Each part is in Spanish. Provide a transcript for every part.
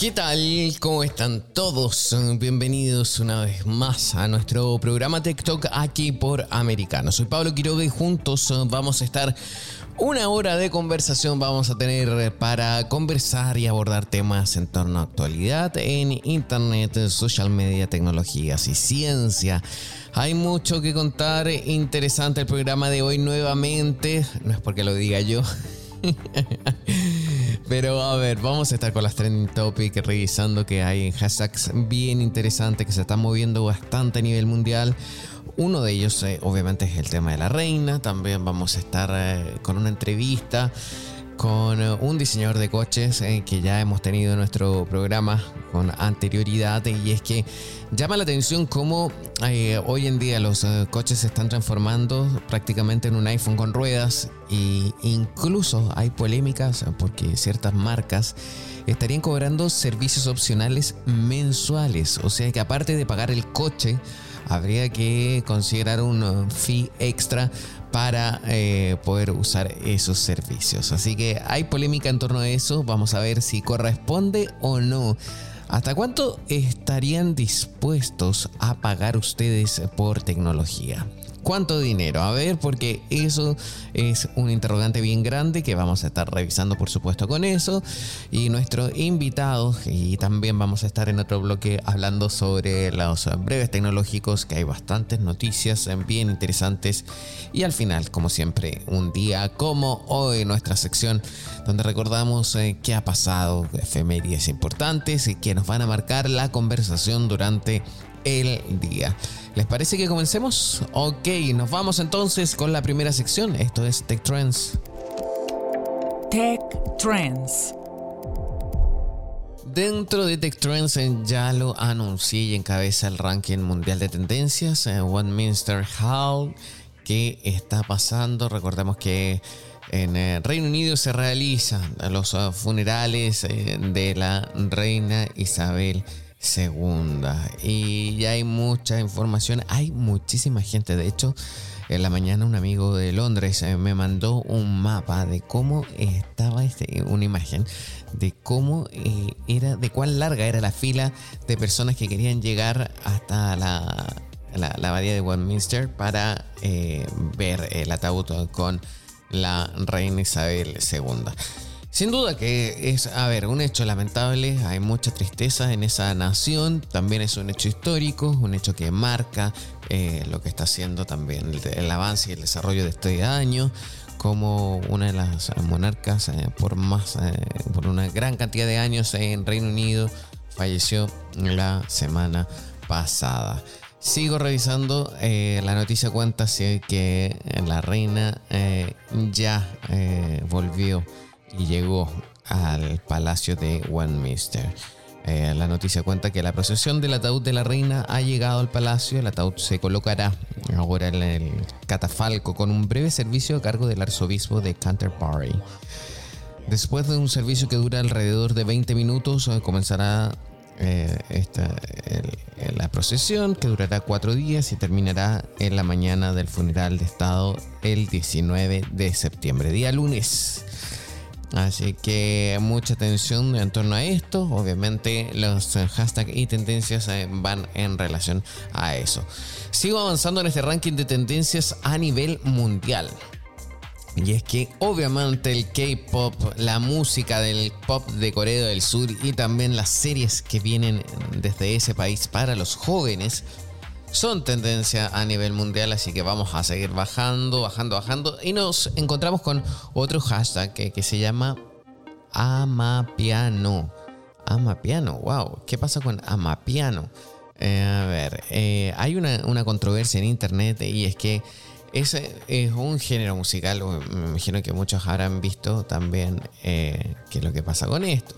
¿Qué tal? ¿Cómo están todos? Bienvenidos una vez más a nuestro programa TikTok aquí por Americano. Soy Pablo Quiroga y juntos vamos a estar una hora de conversación vamos a tener para conversar y abordar temas en torno a actualidad en internet, social media, tecnologías y ciencia. Hay mucho que contar, interesante el programa de hoy nuevamente, no es porque lo diga yo. Pero a ver, vamos a estar con las trending topics, revisando que hay hashtags bien interesantes que se están moviendo bastante a nivel mundial. Uno de ellos, eh, obviamente, es el tema de la reina. También vamos a estar eh, con una entrevista con eh, un diseñador de coches que ya hemos tenido en nuestro programa con anterioridad y es que llama la atención cómo hoy en día los coches se están transformando prácticamente en un iPhone con ruedas e incluso hay polémicas porque ciertas marcas estarían cobrando servicios opcionales mensuales, o sea que aparte de pagar el coche, habría que considerar un fee extra para eh, poder usar esos servicios. Así que hay polémica en torno a eso. Vamos a ver si corresponde o no. ¿Hasta cuánto estarían dispuestos a pagar ustedes por tecnología? ¿Cuánto dinero? A ver, porque eso es un interrogante bien grande que vamos a estar revisando, por supuesto, con eso. Y nuestro invitado, y también vamos a estar en otro bloque hablando sobre los breves tecnológicos, que hay bastantes noticias bien interesantes. Y al final, como siempre, un día como hoy, nuestra sección donde recordamos eh, qué ha pasado, efemérides importantes y que nos van a marcar la conversación durante el día. ¿Les parece que comencemos? Ok, nos vamos entonces con la primera sección. Esto es Tech Trends. Tech Trends. Dentro de Tech Trends eh, ya lo anuncié y encabeza el ranking mundial de tendencias. Eh, One Minster Hall. ¿Qué está pasando? Recordemos que en eh, Reino Unido se realizan los funerales de la reina Isabel segunda. Y ya hay mucha información, hay muchísima gente. De hecho, en la mañana un amigo de Londres eh, me mandó un mapa de cómo estaba este, una imagen de cómo eh, era, de cuán larga era la fila de personas que querían llegar hasta la, la, la abadía de Westminster para eh, ver el ataúd con la reina Isabel II. Sin duda que es, a ver, un hecho lamentable, hay mucha tristeza en esa nación, también es un hecho histórico, un hecho que marca eh, lo que está haciendo también el, avance y el desarrollo de este año, como una de las monarcas eh, por más, eh, por una gran cantidad de años en Reino Unido, falleció la semana pasada. Sigo revisando, la noticia cuenta que la reina ya volvió y llegó al palacio de Westminster. Eh, la noticia cuenta que la procesión del ataúd de la reina ha llegado al palacio. El ataúd se colocará ahora en el catafalco con un breve servicio a cargo del arzobispo de Canterbury. Después de un servicio que dura alrededor de 20 minutos, eh, comenzará eh, la procesión que durará cuatro días y terminará en la mañana del funeral de Estado el 19 de septiembre, día lunes. Así que mucha atención en torno a esto. Obviamente los hashtags y tendencias eh, van en relación a eso. Sigo avanzando en este ranking de tendencias a nivel mundial. Y es que obviamente el K-Pop, la música del pop de Corea del Sur y también las series que vienen desde ese país para los jóvenes son tendencia a nivel mundial, así que vamos a seguir bajando, bajando, bajando. Y nos encontramos con otro hashtag que, se llama Amapiano. Amapiano, wow, ¿qué pasa con Amapiano? Eh, a ver, eh, hay una, controversia en internet y es que ese es un género musical, me imagino que muchos habrán visto también eh, qué es lo que pasa con esto.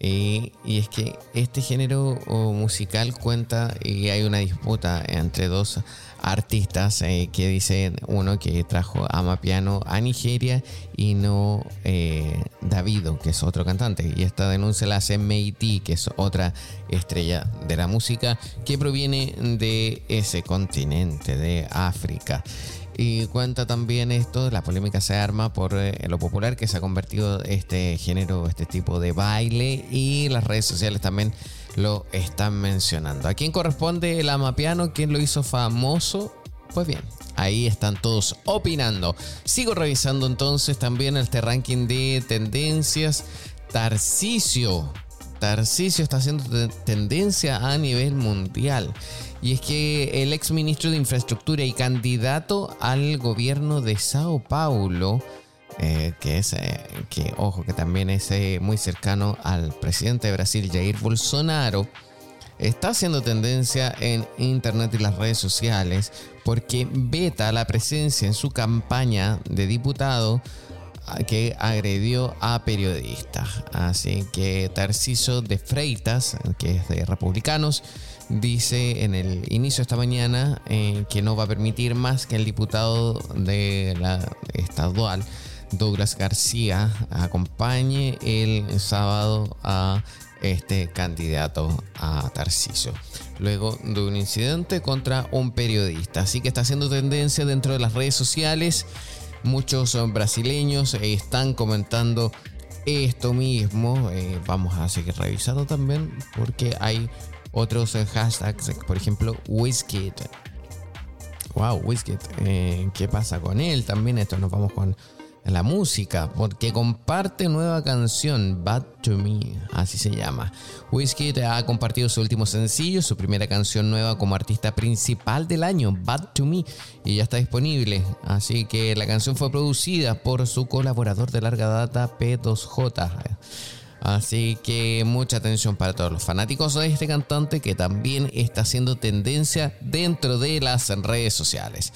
Y, es que este género musical cuenta y hay una disputa entre dos artistas eh, que dicen uno que trajo Amapiano a Nigeria y no eh, Davido, que es otro cantante. Y esta denuncia la hace Meiti, que es otra estrella de la música que proviene de ese continente, de África. Y cuenta también esto, la polémica se arma por eh, lo popular que se ha convertido este género, este tipo de baile y las redes sociales también lo están mencionando. ¿A quién corresponde el Amapiano? ¿Quién lo hizo famoso? Pues bien, ahí están todos opinando. Sigo revisando entonces también este ranking de tendencias. Tarcisio. Tarcisio está haciendo tendencia a nivel mundial. Y es que el ex ministro de Infraestructura y candidato al gobierno de Sao Paulo, eh, que es, eh, que ojo, que también es eh, muy cercano al presidente de Brasil, Jair Bolsonaro, está haciendo tendencia en internet y las redes sociales porque veta la presencia en su campaña de diputado que agredió a periodistas. Así que Tarciso de Freitas, que es de Republicanos, dice en el inicio de esta mañana que no va a permitir más que el diputado de la estadual Douglas García acompañe el sábado a este candidato a Tarcisio. Luego de un incidente contra un periodista. Así que está haciendo tendencia dentro de las redes sociales. Muchos brasileños están comentando esto mismo. Eh, vamos a seguir revisando también porque hay otros hashtags, por ejemplo, Wizkid. Wow, Wizkid. Eh, ¿Qué pasa con él? También esto nos vamos con la música, porque comparte nueva canción, Bad to Me, así se llama. Whiskey ha compartido su último sencillo, su primera canción nueva como artista principal del año, Bad to Me, y ya está disponible. Así que la canción fue producida por su colaborador de larga data, P2J. Así que mucha atención para todos los fanáticos de este cantante que también está haciendo tendencia dentro de las redes sociales.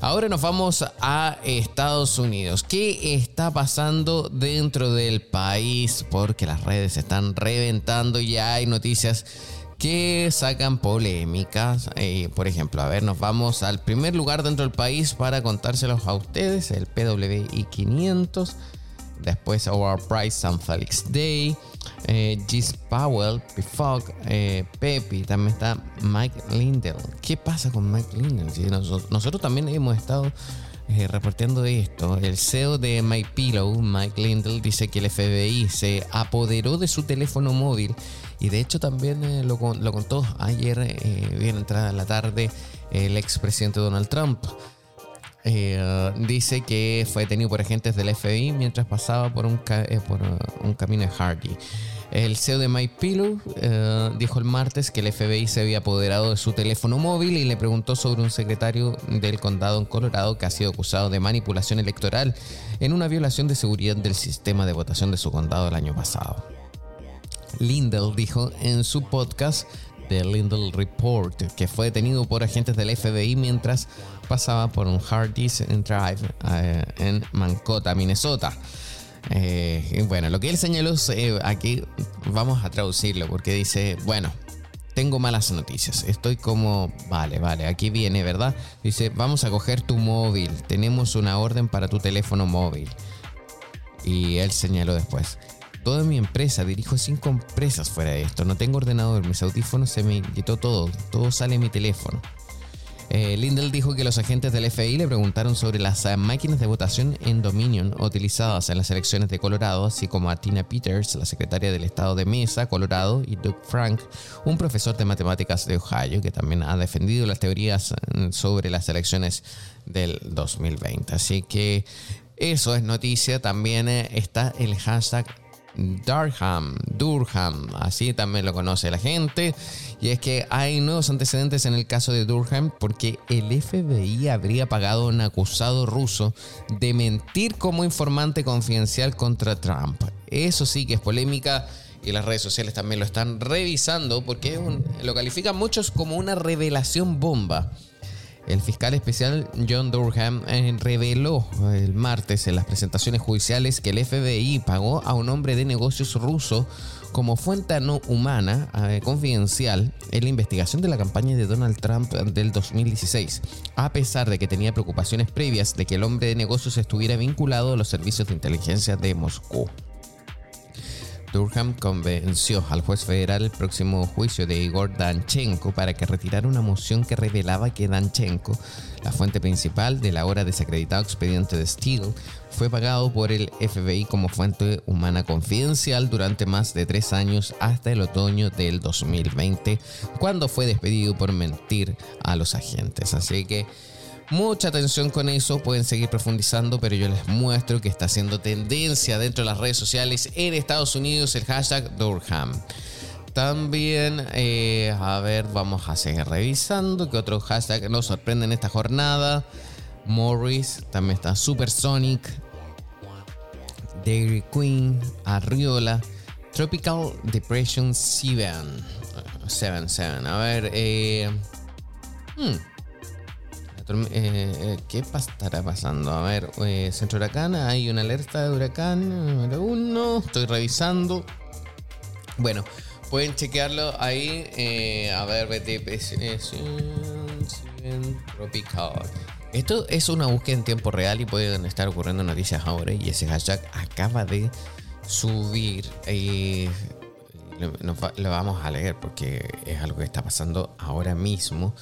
Ahora nos vamos a Estados Unidos. ¿Qué está pasando dentro del país? Porque las redes se están reventando y hay noticias que sacan polémicas. Eh, por ejemplo, a ver, nos vamos al primer lugar dentro del país para contárselos a ustedes, el PWI 500. Después Our Price San Felix Day eh, Gis Powell, Pifog, eh, Pepi, también está Mike Lindell. ¿Qué pasa con Mike Lindell? nosotros, también hemos estado eh, reportando esto. El CEO de MyPillow, Mike Lindell, dice que el FBI se apoderó de su teléfono móvil y de hecho también eh, lo, contó ayer, bien entrada la tarde, el expresidente Donald Trump. Dice que fue detenido por agentes del FBI mientras pasaba por un, por un camino de Hardy. El CEO de MyPillow eh, dijo el martes que el FBI se había apoderado de su teléfono móvil y le preguntó sobre un secretario del condado en Colorado que ha sido acusado de manipulación electoral en una violación de seguridad del sistema de votación de su condado el año pasado. Lindell dijo en su podcast The Lindell Report que fue detenido por agentes del FBI mientras pasaba por un Hardee's Drive eh, en Mancota, Minnesota. Eh, bueno, lo que él señaló, eh, aquí vamos a traducirlo porque dice, bueno, tengo malas noticias. Estoy como, vale, vale, aquí viene, ¿verdad? Dice, vamos a coger tu móvil. Tenemos una orden para tu teléfono móvil. Y él señaló después, toda mi empresa, dirijo cinco empresas fuera de esto. No tengo ordenador, mis audífonos se me quitó todo. Todo sale en mi teléfono. Eh, Lindell dijo que los agentes del FBI le preguntaron sobre las eh, máquinas de votación en Dominion utilizadas en las elecciones de Colorado, así como a Tina Peters, la secretaria del estado de Mesa, Colorado, y Doug Frank, un profesor de matemáticas de Ohio, que también ha defendido las teorías mm, sobre las elecciones del 2020. Así que eso es noticia. También eh, está el hashtag Durham, Durham, así también lo conoce la gente. Y es que hay nuevos antecedentes en el caso de Durham porque el FBI habría pagado a un acusado ruso de mentir como informante confidencial contra Trump. Eso sí que es polémica y las redes sociales también lo están revisando porque lo califican muchos como una revelación bomba. El fiscal especial John Durham eh, reveló el martes en las presentaciones judiciales que el FBI pagó a un hombre de negocios ruso como fuente no humana eh, confidencial en la investigación de la campaña de Donald Trump del 2016, a pesar de que tenía preocupaciones previas de que el hombre de negocios estuviera vinculado a los servicios de inteligencia de Moscú. Durham convenció al juez federal el próximo juicio de Igor Danchenko para que retirara una moción que revelaba que Danchenko, la fuente principal del ahora desacreditado expediente de Steele, fue pagado por el FBI como fuente humana confidencial durante más de tres años hasta el otoño del 2020, cuando fue despedido por mentir a los agentes. Así que Mucha atención con eso, pueden seguir profundizando, pero yo les muestro que está haciendo tendencia dentro de las redes sociales en Estados Unidos el hashtag Durham. También, eh, a ver, vamos a seguir revisando qué otro hashtag nos sorprende en esta jornada. Morris, también está Supersonic, Dairy Queen, Arriola, Tropical Depression 7. 7, 7. A ver, eh. Hmm. Eh, eh, ¿Qué estará pasando? A ver, eh, centro huracán, hay una alerta de huracán número uno. Estoy revisando. Bueno, pueden chequearlo ahí. a ver, tropical. Esto es una búsqueda en tiempo real y pueden estar ocurriendo noticias ahora. Y ese hashtag acaba de subir. lo vamos a leer porque es algo que está pasando ahora mismo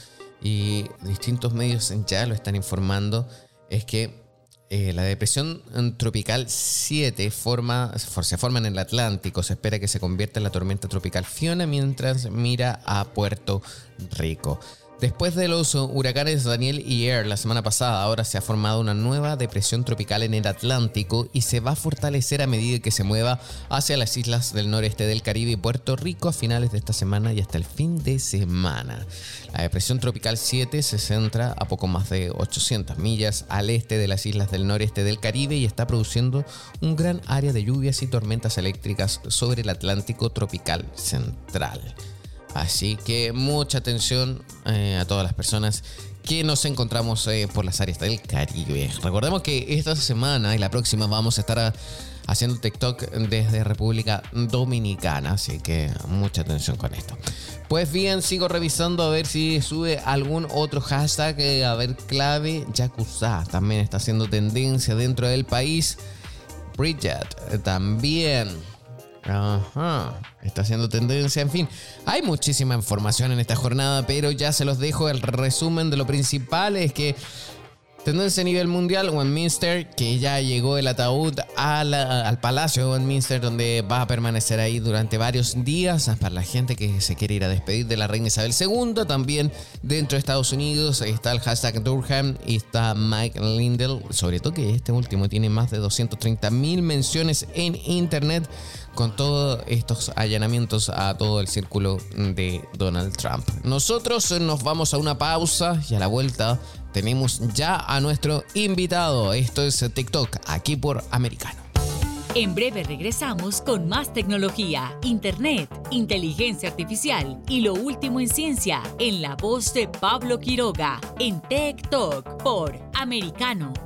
y distintos medios ya lo están informando, es que eh, la depresión tropical 7 forma, se forma en el Atlántico. Se espera que se convierta en la tormenta tropical Fiona mientras mira a Puerto Rico. Después de los huracanes Daniel y Air la semana pasada, ahora se ha formado una nueva depresión tropical en el Atlántico y se va a fortalecer a medida que se mueva hacia las islas del noreste del Caribe y Puerto Rico a finales de esta semana y hasta el fin de semana. La depresión tropical 7 se centra a poco más de 800 millas al este de las islas del noreste del Caribe y está produciendo un gran área de lluvias y tormentas eléctricas sobre el Atlántico tropical central. Así que mucha atención eh, a todas las personas que nos encontramos eh, por las áreas del Caribe. Recordemos que esta semana y la próxima vamos a estar haciendo TikTok desde República Dominicana, así que mucha atención con esto. Pues bien, sigo revisando a ver si sube algún otro hashtag, eh, a ver, clave, Yakuza también está haciendo tendencia dentro del país. Bridget también. Ajá, está haciendo tendencia, en fin. Hay muchísima información en esta jornada, pero ya se los dejo el resumen de lo principal es que Tendencia a nivel mundial, Westminster, que ya llegó el ataúd al Palacio de Westminster, donde va a permanecer ahí durante varios días para la gente que se quiere ir a despedir de la reina Isabel II. También dentro de Estados Unidos está el hashtag Durham y está Mike Lindell, sobre todo que este último tiene más de 230 mil menciones en internet con todos estos allanamientos a todo el círculo de Donald Trump. Nosotros nos vamos a una pausa y a la vuelta tenemos ya a nuestro invitado. Esto es TikTok, aquí por Americano. En breve regresamos con más tecnología, internet, inteligencia artificial y lo último en ciencia en la voz de Pablo Quiroga en TikTok por Americano.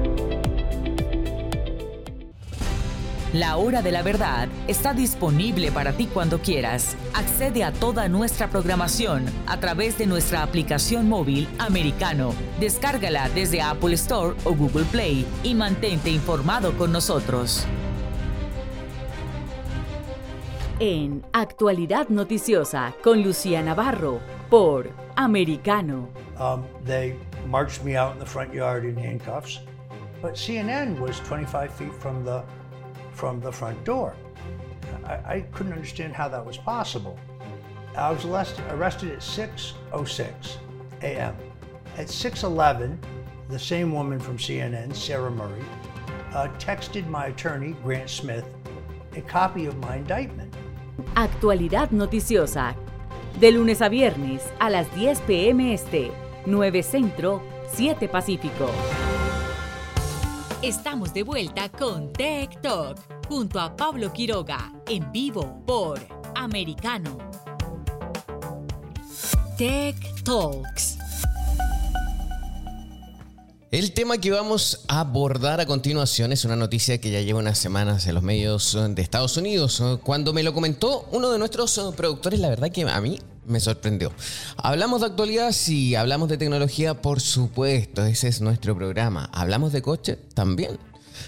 La Hora de la Verdad está disponible para ti cuando quieras. Accede a toda nuestra programación a través de nuestra aplicación móvil americano. Descárgala desde Apple Store o Google Play y mantente informado con nosotros. En Actualidad Noticiosa con Lucía Navarro por Americano. Um, they marched me out in the front yard in handcuffs, but CNN was 25 feet from the from the front door. I, I couldn't understand how that was possible. I was arrested at 6:06 a.m. At 6:11, the same woman from CNN, Sarah Murray, uh, texted my attorney, Grant Smith, a copy of my indictment. Actualidad noticiosa. De lunes a viernes a las 10 p.m. Este, 9 Centro, 7 Pacífico. Estamos de vuelta con Tech Talk junto a Pablo Quiroga en vivo por Americano. Tech Talks. El tema que vamos a abordar a continuación es una noticia que ya lleva unas semanas en los medios de Estados Unidos. Cuando me lo comentó uno de nuestros productores, la verdad que a mí me sorprendió. Hablamos de actualidad, sí, hablamos de tecnología, por supuesto, ese es nuestro programa. Hablamos de coche también.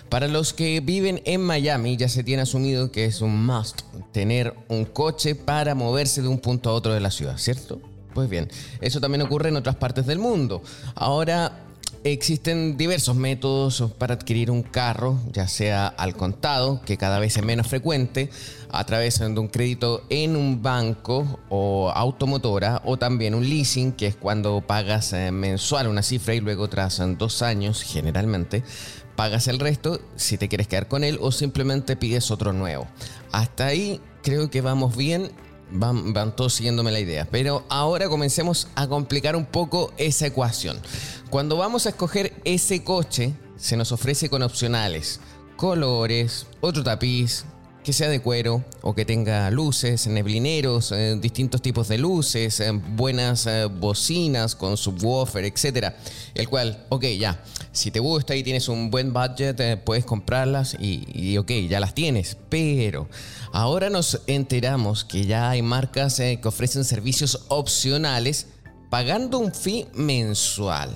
Para los que viven en Miami ya se tiene asumido que es un must tener un coche para moverse de un punto a otro de la ciudad, ¿cierto? Pues bien, eso también ocurre en otras partes del mundo. Ahora Existen diversos métodos para adquirir un carro, ya sea al contado, que cada vez es menos frecuente, a través de un crédito en un banco o automotora, o también un leasing, que es cuando pagas eh, mensual una cifra y luego tras dos años, generalmente, pagas el resto si te quieres quedar con él o simplemente pides otro nuevo. Hasta ahí creo que vamos bien Van, van, todos siguiéndome la idea. Pero ahora comencemos a complicar un poco esa ecuación. Cuando vamos a escoger ese coche, se nos ofrece con opcionales, colores, otro tapiz, que sea de cuero o que tenga luces, neblineros, eh, distintos tipos de luces, eh, buenas eh, bocinas con subwoofer, etc. El cual, ok, ya, si te gusta y tienes un buen budget, puedes comprarlas y, y, ok, ya las tienes. Pero ahora nos enteramos que ya hay marcas que ofrecen servicios opcionales pagando un fee mensual.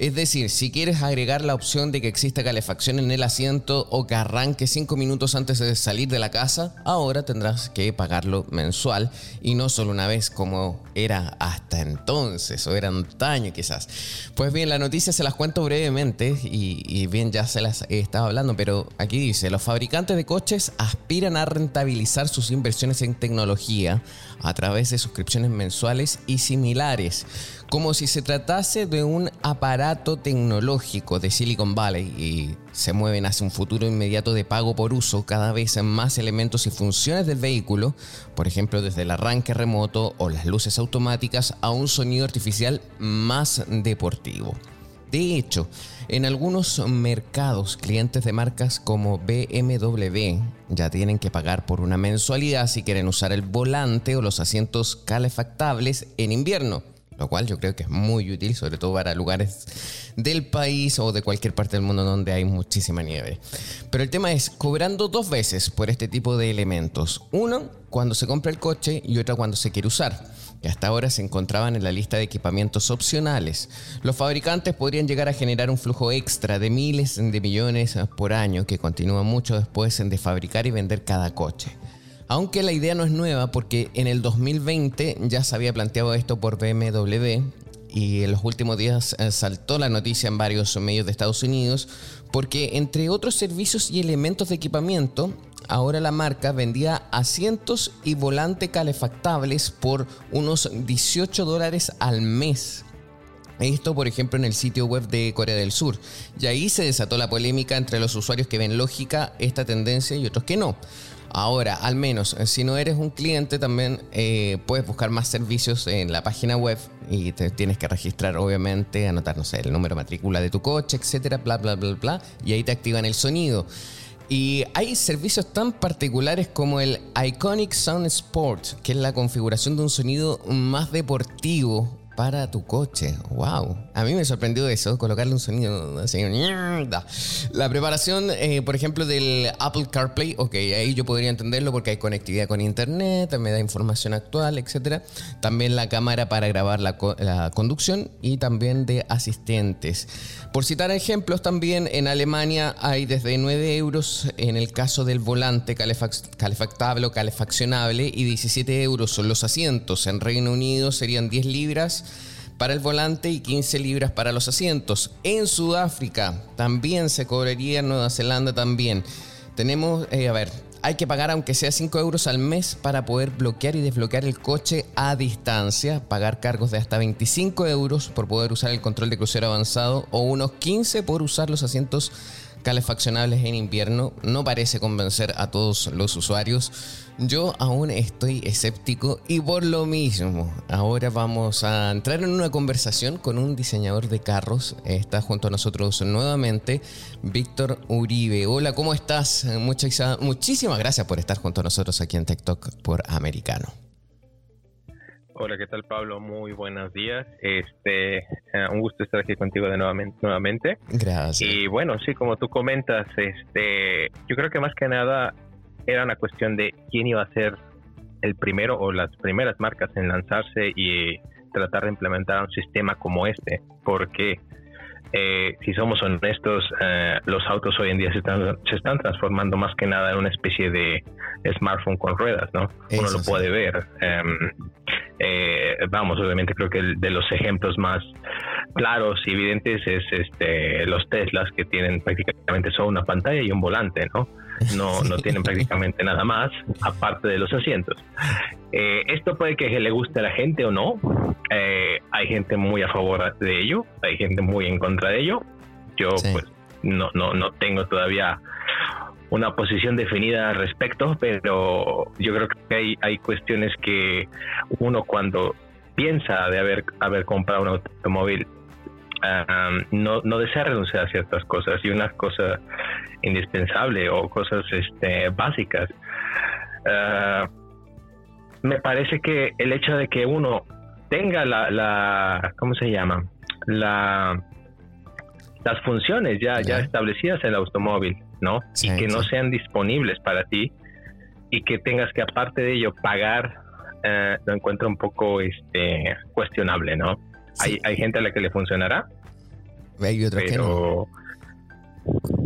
Es decir, si quieres agregar la opción de que exista calefacción en el asiento o que arranque 5 minutos antes de salir de la casa, ahora tendrás que pagarlo mensual y no solo una vez como era hasta entonces o era antaño quizás. Pues bien, la noticia se las cuento brevemente y, y bien ya se las he estado hablando, pero aquí dice, los fabricantes de coches aspiran a rentabilizar sus inversiones en tecnología a través de suscripciones mensuales y similares como si se tratase de un aparato tecnológico de Silicon Valley y se mueven hacia un futuro inmediato de pago por uso cada vez en más elementos y funciones del vehículo, por ejemplo desde el arranque remoto o las luces automáticas a un sonido artificial más deportivo. De hecho, en algunos mercados, clientes de marcas como BMW ya tienen que pagar por una mensualidad si quieren usar el volante o los asientos calefactables en invierno lo cual yo creo que es muy útil, sobre todo para lugares del país o de cualquier parte del mundo donde hay muchísima nieve. Pero el tema es cobrando dos veces por este tipo de elementos. Uno, cuando se compra el coche y otra cuando se quiere usar que hasta ahora se encontraban en la lista de equipamientos opcionales. Los fabricantes podrían llegar a generar un flujo extra de miles de millones por año que continúa mucho después de fabricar y vender cada coche. Aunque la idea no es nueva porque en el 2020 ya se había planteado esto por BMW y en los últimos días eh, saltó la noticia en varios medios de Estados Unidos porque entre otros servicios y elementos de equipamiento, ahora la marca vendía asientos y volante calefactables por unos 18 dólares al mes. Esto, por ejemplo, en el sitio web de Corea del Sur. Y ahí se desató la polémica entre los usuarios que ven lógica esta tendencia y otros que no. Ahora, al menos, si no eres un cliente, también eh, puedes buscar más servicios en la página web y te tienes que registrar, obviamente, anotar, no sé, el número de matrícula de tu coche, etcétera, bla, bla, bla, bla, y ahí te activan el sonido. Y hay servicios tan particulares como el Iconic Sound Sport, que es la configuración de un sonido más deportivo para tu coche. ¡Wow! A mí me sorprendió eso, colocarle un sonido así. La preparación, eh, por ejemplo, del Apple CarPlay, ok, ahí yo podría entenderlo porque hay conectividad con internet, me da información actual, etc. También la cámara para grabar la, la conducción y también de asistentes. Por citar ejemplos, también en Alemania hay desde 9 euros en el caso del volante calefactable o calefaccionable y 17 euros son los asientos. En Reino Unido serían 10 libras para el volante y 15 libras para los asientos. En Sudáfrica también se cobraría, en Nueva Zelanda también. Tenemos, eh, a ver, hay que pagar aunque sea 5 euros al mes para poder bloquear y desbloquear el coche a distancia, pagar cargos de hasta 25 euros por poder usar el control de crucero avanzado o unos 15 por usar los asientos calefaccionables en invierno no parece convencer a todos los usuarios. Yo aún estoy escéptico y por lo mismo, ahora vamos a entrar en una conversación con un diseñador de carros. Está junto a nosotros nuevamente Víctor Uribe. Hola, ¿cómo estás? muchísimas gracias por estar junto a nosotros aquí en TikTok por Americano. Hola, ¿qué tal Pablo? Muy buenos días. Este, eh, un gusto estar aquí contigo de nuevamente, nuevamente. Gracias. Y bueno, sí, como tú comentas, este, yo creo que más que nada era una cuestión de quién iba a ser el primero o las primeras marcas en lanzarse y tratar de implementar un sistema como este, porque eh, si somos honestos, eh, los autos hoy en día se están, se están transformando más que nada en una especie de smartphone con ruedas, ¿no? Uno lo puede ver. Em, eh, vamos, obviamente creo que de los ejemplos más claros y evidentes es este los Teslas que tienen prácticamente solo una pantalla y un volante, ¿no? No, no tienen prácticamente nada más aparte de los asientos. Eh, esto puede que le guste a la gente o no. Eh, hay gente muy a favor de ello, hay gente muy en contra de ello. Yo pues no, no, no tengo todavía una posición definida al respecto, pero yo creo que hay, hay cuestiones que uno cuando piensa de haber, haber comprado un automóvil no, no desea renunciar a ciertas cosas y una cosa indispensable o cosas este, básicas. Ah, me parece que el hecho de que uno tenga la, la ¿cómo se llama? La, las funciones ya, ya establecidas en el automóvil ¿no? y que no sean disponibles para ti y que tengas que aparte de ello pagar, eh, lo encuentro un poco este, cuestionable, ¿no? Hay, hay gente a la que le funcionará. Hay otros que no.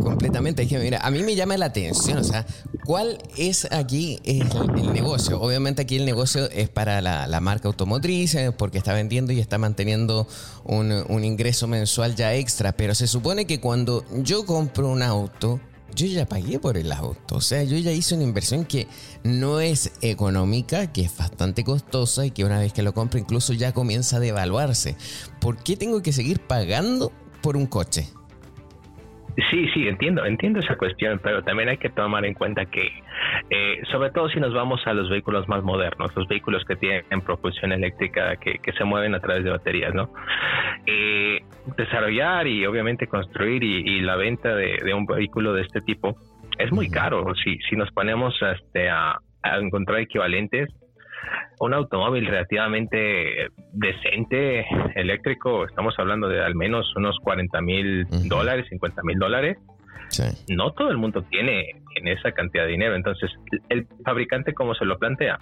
Completamente. Mira, a mí me llama la atención, o sea, ¿cuál es aquí el, negocio? Obviamente aquí el negocio es para la, marca automotriz, eh, porque está vendiendo y está manteniendo un, un ingreso mensual ya extra, pero se supone que cuando yo compro un auto, yo ya pagué por el auto. O sea, yo ya hice una inversión que no es económica, que es bastante costosa y que una vez que lo compro incluso ya comienza a devaluarse. ¿Por qué tengo que seguir pagando por un coche? Sí, sí, entiendo, entiendo esa cuestión, pero también hay que tomar en cuenta que, eh, sobre todo si nos vamos a los vehículos más modernos, los vehículos que tienen propulsión eléctrica, que, se mueven a través de baterías, ¿no? Eh, desarrollar y obviamente construir y, la venta de, un vehículo de este tipo es muy caro. Si, si nos ponemos este, a encontrar equivalentes, un automóvil relativamente decente eléctrico, estamos hablando de al menos unos 40 mil dólares, 50 mil dólares. No todo el mundo tiene en esa cantidad de dinero. Entonces, el fabricante, como se lo plantea?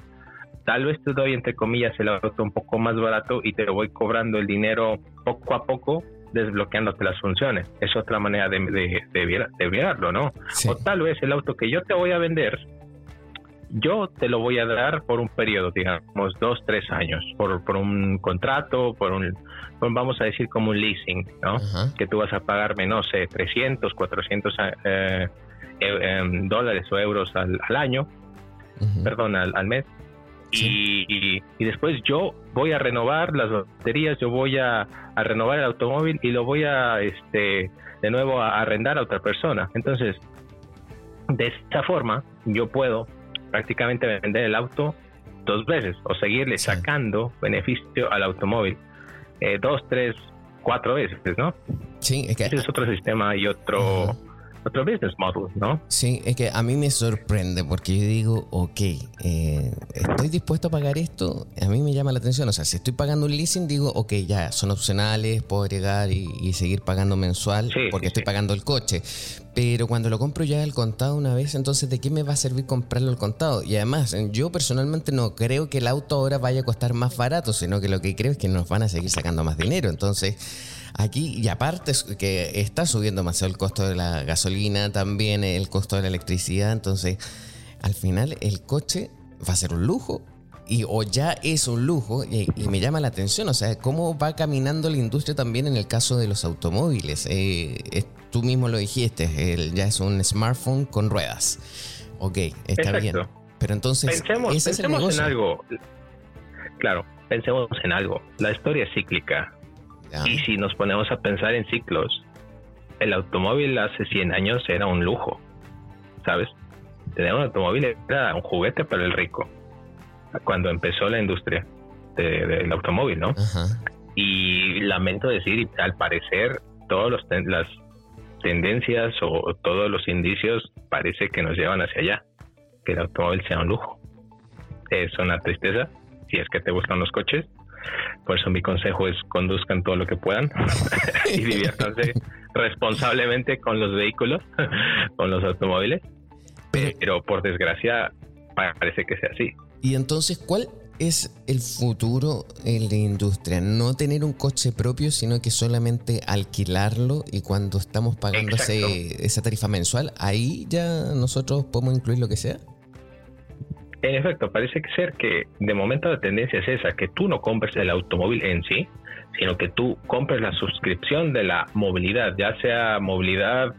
Tal vez te doy, entre comillas, el auto un poco más barato y te voy cobrando el dinero poco a poco, desbloqueándote las funciones. Es otra manera de, de, de, mirarlo, ¿no? O tal vez el auto que yo te voy a vender yo te lo voy a dar por un periodo, digamos, dos, tres años, por, por un contrato, por un, vamos a decir como un leasing, ¿no? Que tú vas a pagarme, no sé, 300, 400 eh, eh, em, dólares o euros al, año, perdón, al, mes. Y, y, después yo voy a renovar las baterías, yo voy a, a, renovar el automóvil y lo voy a, este, de nuevo a arrendar a otra persona. Entonces, de esta forma, yo puedo prácticamente vender el auto dos veces o seguirle sacando beneficio al automóvil eh, dos, tres, cuatro veces, ¿no? Sí, es que... Ese es otro sistema y otro, otro business model, ¿no? Sí, es que a mí me sorprende porque yo digo, ok, eh, estoy dispuesto a pagar esto, a mí me llama la atención, o sea, si estoy pagando un leasing, digo, ok, ya, son opcionales, puedo agregar y, seguir pagando mensual porque estoy pagando el coche, pero cuando lo compro ya al contado una vez, entonces ¿de qué me va a servir comprarlo al contado? Y además, yo personalmente no creo que el auto ahora vaya a costar más barato, sino que lo que creo es que nos van a seguir sacando más dinero, entonces... Aquí, y aparte que está subiendo demasiado el costo de la gasolina, también el costo de la electricidad, entonces al final el coche va a ser un lujo. Y, o ya es un lujo y, me llama la atención, o sea, cómo va caminando la industria también en el caso de los automóviles. Eh, tú mismo lo dijiste, ya es un smartphone con ruedas. Ok, está bien. Pero entonces, pensemos, pensemos en algo. Claro, pensemos en algo. La historia es cíclica. Y si nos ponemos a pensar en ciclos, el automóvil hace 100 años era un lujo, ¿sabes? Tener un automóvil era un juguete para el rico, cuando empezó la industria del automóvil, ¿no? Y lamento decir, al parecer, todas las tendencias o todos los indicios parece que nos llevan hacia allá, que el automóvil sea un lujo. Es una tristeza, si es que te gustan los coches, por eso mi consejo es conduzcan todo lo que puedan y diviértanse responsablemente con los vehículos, con los automóviles. Pero, por desgracia parece que sea así. Y entonces, ¿cuál es el futuro en la industria? No tener un coche propio, sino que solamente alquilarlo y cuando estamos pagando esa tarifa mensual, ahí ya nosotros podemos incluir lo que sea. En efecto, parece ser que de momento la tendencia es esa, que tú no compres el automóvil en sí, sino que tú compres la suscripción de la movilidad, ya sea movilidad,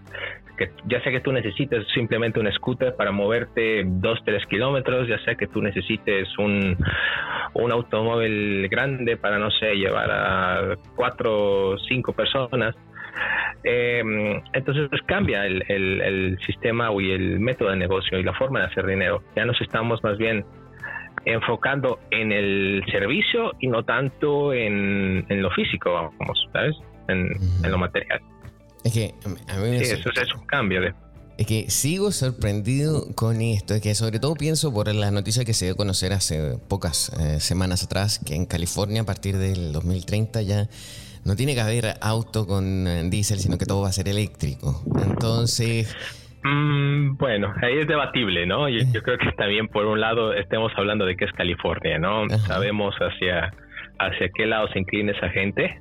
que ya sea que tú necesites simplemente un scooter para moverte dos, tres kilómetros, ya sea que tú necesites un, un automóvil grande para, no sé, llevar a cuatro o cinco personas, eh, entonces pues, cambia el, el, sistema y el método de negocio y la forma de hacer dinero. Ya nos estamos más bien enfocando en el servicio y no tanto en, lo físico, vamos, ¿sabes? En, lo material. Es que a mí me sí, eso, es un cambio de... Es que sigo sorprendido con esto, es que sobre todo pienso por la noticia que se dio a conocer hace pocas eh, semanas atrás, que en California a partir del 2030 ya no tiene que haber auto con eh, diésel, sino que todo va a ser eléctrico. Entonces... Mm, bueno, ahí es debatible, ¿no? Yo, creo que también por un lado estemos hablando de que es California, ¿no? Sabemos hacia, hacia qué lado se inclina esa gente.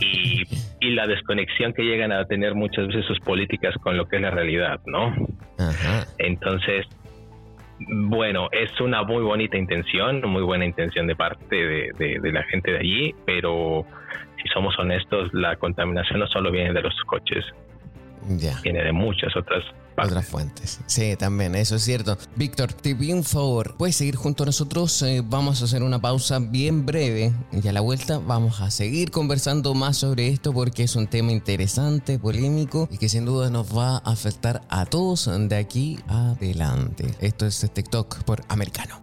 Y, y, la desconexión que llegan a tener muchas veces sus políticas con lo que es la realidad, ¿no? Entonces, bueno, es una muy bonita intención, muy buena intención de parte de, la gente de allí, pero si somos honestos, la contaminación no solo viene de los coches, viene de muchas otras otras fuentes. Sí, también, eso es cierto. Víctor, te pido un favor. Puedes seguir junto a nosotros. Eh, vamos a hacer una pausa bien breve y a la vuelta vamos a seguir conversando más sobre esto porque es un tema interesante, polémico y que sin duda nos va a afectar a todos de aquí adelante. Esto es TikTok por Americano.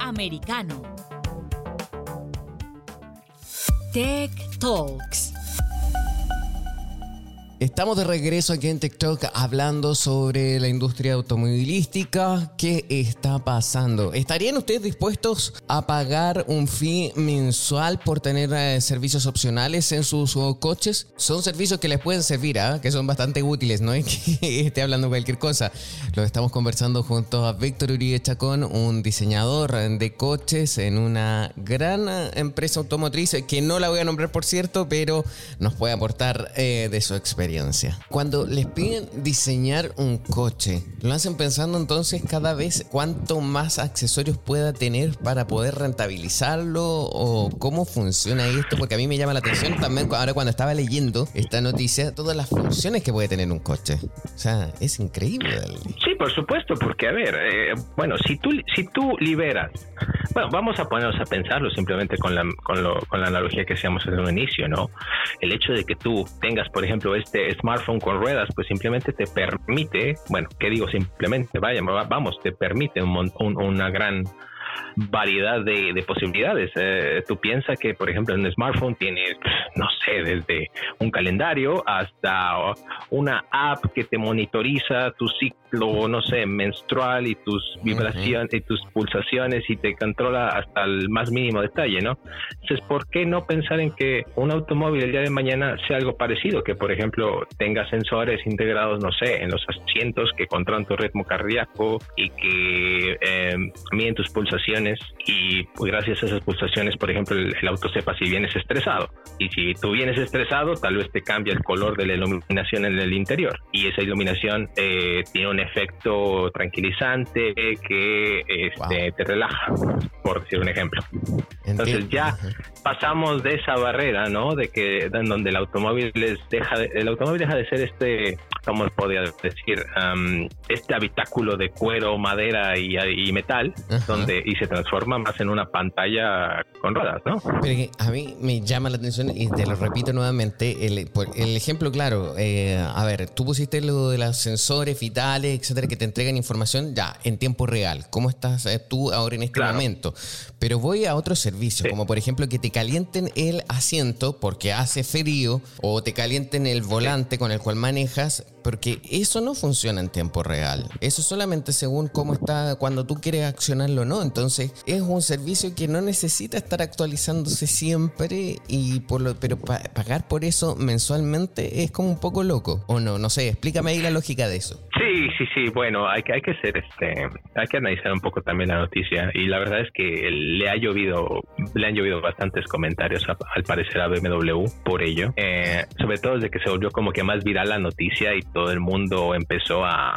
Americano. Tech Talks. Estamos de regreso aquí en TikTok hablando sobre la industria automovilística. ¿Qué está pasando? ¿Estarían ustedes dispuestos a pagar un fee mensual por tener eh, servicios opcionales en sus coches? Son servicios que les pueden servir, ¿ah? que son bastante útiles, no es que esté hablando cualquier cosa. Lo estamos conversando junto a Víctor Uribe Chacón, un diseñador de coches en una gran eh, empresa automotriz que no la voy a nombrar por cierto, pero nos puede aportar eh, de su experiencia. Cuando les piden diseñar un coche, ¿lo hacen pensando entonces cada vez cuánto más accesorios pueda tener para poder rentabilizarlo o cómo funciona esto? Porque a mí me llama la atención también ahora cuando estaba leyendo esta noticia, todas las funciones que puede tener un coche. O sea, es increíble. Sí, por supuesto, porque a ver, eh, bueno, si tú, si tú liberas, bueno, vamos a ponernos a pensarlo simplemente con la, con, lo, con la analogía que hacíamos en un inicio, ¿no? El hecho de que tú tengas, por ejemplo, este smartphone con ruedas, pues simplemente te permite, bueno, ¿qué digo simplemente? Vaya, vamos, te permite un, una gran variedad de, posibilidades. Eh, tú piensas que, por ejemplo, en un smartphone tienes, no sé, desde un calendario hasta una app que te monitoriza tu ciclo, no sé, menstrual y tus vibraciones y tus pulsaciones y te controla hasta el más mínimo detalle, ¿no? Entonces, ¿por qué no pensar en que un automóvil el día de mañana sea algo parecido? Que, por ejemplo, tenga sensores integrados, no sé, en los asientos que controlan tu ritmo cardíaco y que eh, miden tus pulsaciones y pues, gracias a esas pulsaciones, por ejemplo, el, auto sepa si vienes estresado. Y si tú vienes estresado, tal vez te cambia el color de la iluminación en el interior. Y esa iluminación eh, tiene un efecto tranquilizante que este, te relaja, por decir un ejemplo. Entonces ya pasamos de esa barrera, ¿no? De que en donde el automóvil les deja de, el automóvil deja de ser este, ¿cómo podría decir? este habitáculo de cuero, madera y, metal, donde y se transforma más en una pantalla con ruedas, ¿no? Pero a mí me llama la atención y te lo repito nuevamente, el, el ejemplo claro, eh, a ver, tú pusiste lo de los sensores vitales, etcétera, que te entregan información ya en tiempo real. ¿Cómo estás eh, tú ahora en este momento? Pero voy a otros servicios, como por ejemplo que te calienten el asiento porque hace frío o te calienten el volante con el cual manejas, porque eso no funciona en tiempo real. Eso solamente según cómo está cuando tú quieres accionarlo, ¿no? Entonces es un servicio que no necesita estar actualizándose siempre y por lo, pero pagar por eso mensualmente es como un poco loco, ¿o no? No sé, explícame ahí la lógica de eso. Sí, sí, sí. Bueno, hay que hay que ser este, hay que analizar un poco también la noticia y la verdad es que le ha llovido, le han llovido bastantes comentarios al parecer a BMW por ello, eh, sobre todo desde que se volvió como que más viral la noticia y todo el mundo empezó a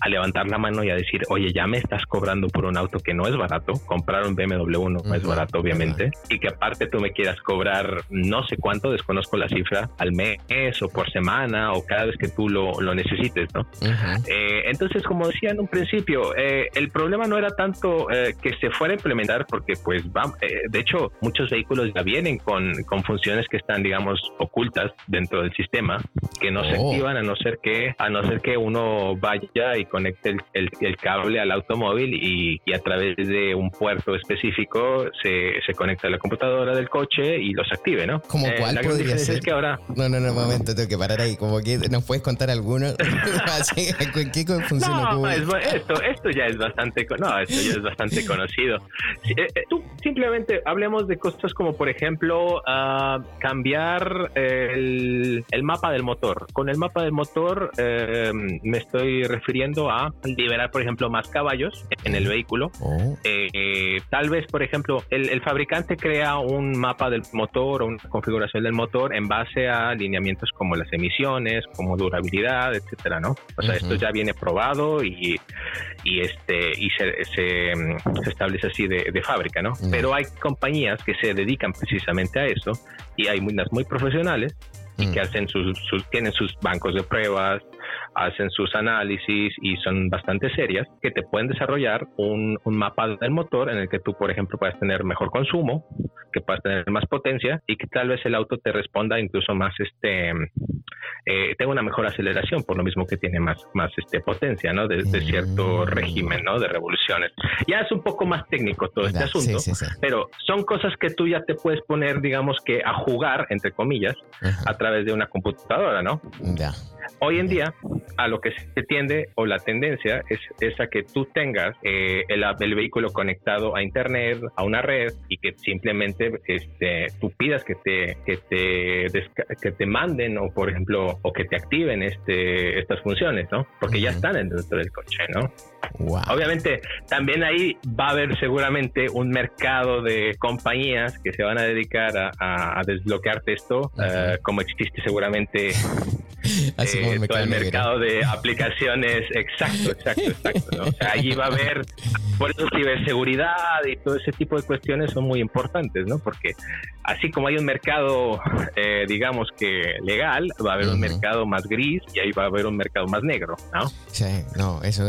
a levantar la mano y a decir, oye, ya me estás cobrando por un auto que no es barato, comprar un BMW no es barato, obviamente, y que aparte tú me quieras cobrar no sé cuánto, desconozco la cifra, al mes o por semana o cada vez que tú lo, necesites, ¿no? Eh, entonces, como decía en un principio, eh, el problema no era tanto eh, que se fuera a implementar, porque pues va, de hecho, muchos vehículos ya vienen con, con funciones que están, digamos, ocultas dentro del sistema, que no se oh. activan a no ser que, a no ser que uno vaya y conecte el, el, cable al automóvil y, y, a través de un puerto específico se, se, conecta a la computadora del coche y los active, ¿no? ¿Como eh, cuál podría ser? Es que ahora... No, no, no, momento, tengo que parar ahí. Como que nos puedes contar alguno. ¿Qué funciona? No, esto, esto ya es bastante, no, esto ya es bastante conocido. Eh, eh, tú simplemente hablemos de cosas como, por ejemplo, uh, cambiar el, el, mapa del motor. Con el mapa del motor me estoy refiriendo a liberar, por ejemplo, más caballos en el vehículo. Oh. Eh, tal vez, por ejemplo, el, fabricante crea un mapa del motor o una configuración del motor en base a lineamientos como las emisiones, como durabilidad, etcétera, ¿no? O sea, esto ya viene probado y, y este y se, se, establece así de, fábrica, ¿no? Pero hay compañías que se dedican precisamente a eso y hay unas muy profesionales y que hacen sus, tienen sus bancos de pruebas, hacen sus análisis y son bastante serias, que te pueden desarrollar un, un, mapa del motor en el que tú, por ejemplo, puedas tener mejor consumo, que puedas tener más potencia y que tal vez el auto te responda incluso más, este, eh, tenga una mejor aceleración, por lo mismo que tiene más, más este, potencia, ¿no? De, cierto mm. régimen, ¿no? De revoluciones. Ya es un poco más técnico todo este asunto, pero son cosas que tú ya te puedes poner, digamos que a jugar, entre comillas, a través de una computadora, ¿no? Ya. Hoy en día, a lo que se tiende o la tendencia es, es a que tú tengas eh, el, el, vehículo conectado a internet, a una red y que simplemente este, tú pidas que te, que te, que te manden o, por ejemplo, o que te activen este, estas funciones, ¿no? Porque ya están dentro del coche, ¿no? Obviamente, también ahí va a haber seguramente un mercado de compañías que se van a dedicar a, desbloquearte esto, eh, como existe seguramente Así como el todo el mercado de aplicaciones. Exacto, exacto, exacto. O sea, allí va a haber, por eso ciberseguridad y todo ese tipo de cuestiones son muy importantes, ¿no? Porque así como hay un mercado, eh, digamos que legal, va a haber un mercado más gris y ahí va a haber un mercado más negro, ¿no? Sí, no, eso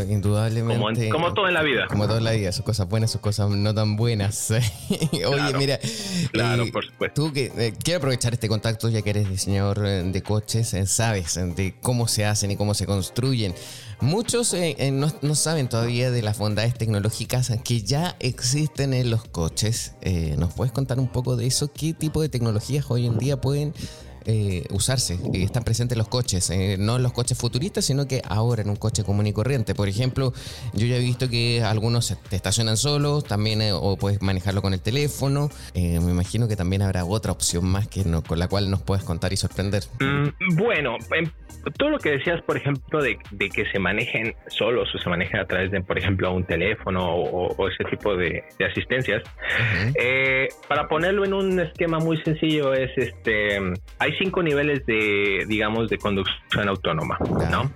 indudablemente. Como, todo en la vida. Como todo en la vida, sus cosas buenas, sus cosas no tan buenas. Oye, mira. Claro, por supuesto. Tú que eh, quiero aprovechar este contacto, ya que eres diseñador eh, de coches, sabes de cómo se hacen y cómo se construyen. Muchos eh, eh, no, saben todavía de las bondades tecnológicas que ya existen en los coches. Eh, ¿Nos puedes contar un poco de eso? ¿Qué tipo de tecnologías hoy en día pueden usarse y están presentes en los coches, no en los coches futuristas, sino que ahora en un coche común y corriente. Por ejemplo, yo ya he visto que algunos te estacionan solos, también o puedes manejarlo con el teléfono. me imagino que también habrá otra opción más que con la cual nos puedes contar y sorprender. Mm, bueno, en todo lo que decías, por ejemplo, de, que se manejen solos o se manejen a través de, por ejemplo, un teléfono o, ese tipo de, asistencias, eh, para ponerlo en un esquema muy sencillo es, este, hay cinco niveles de, digamos, de conducción autónoma, ¿no?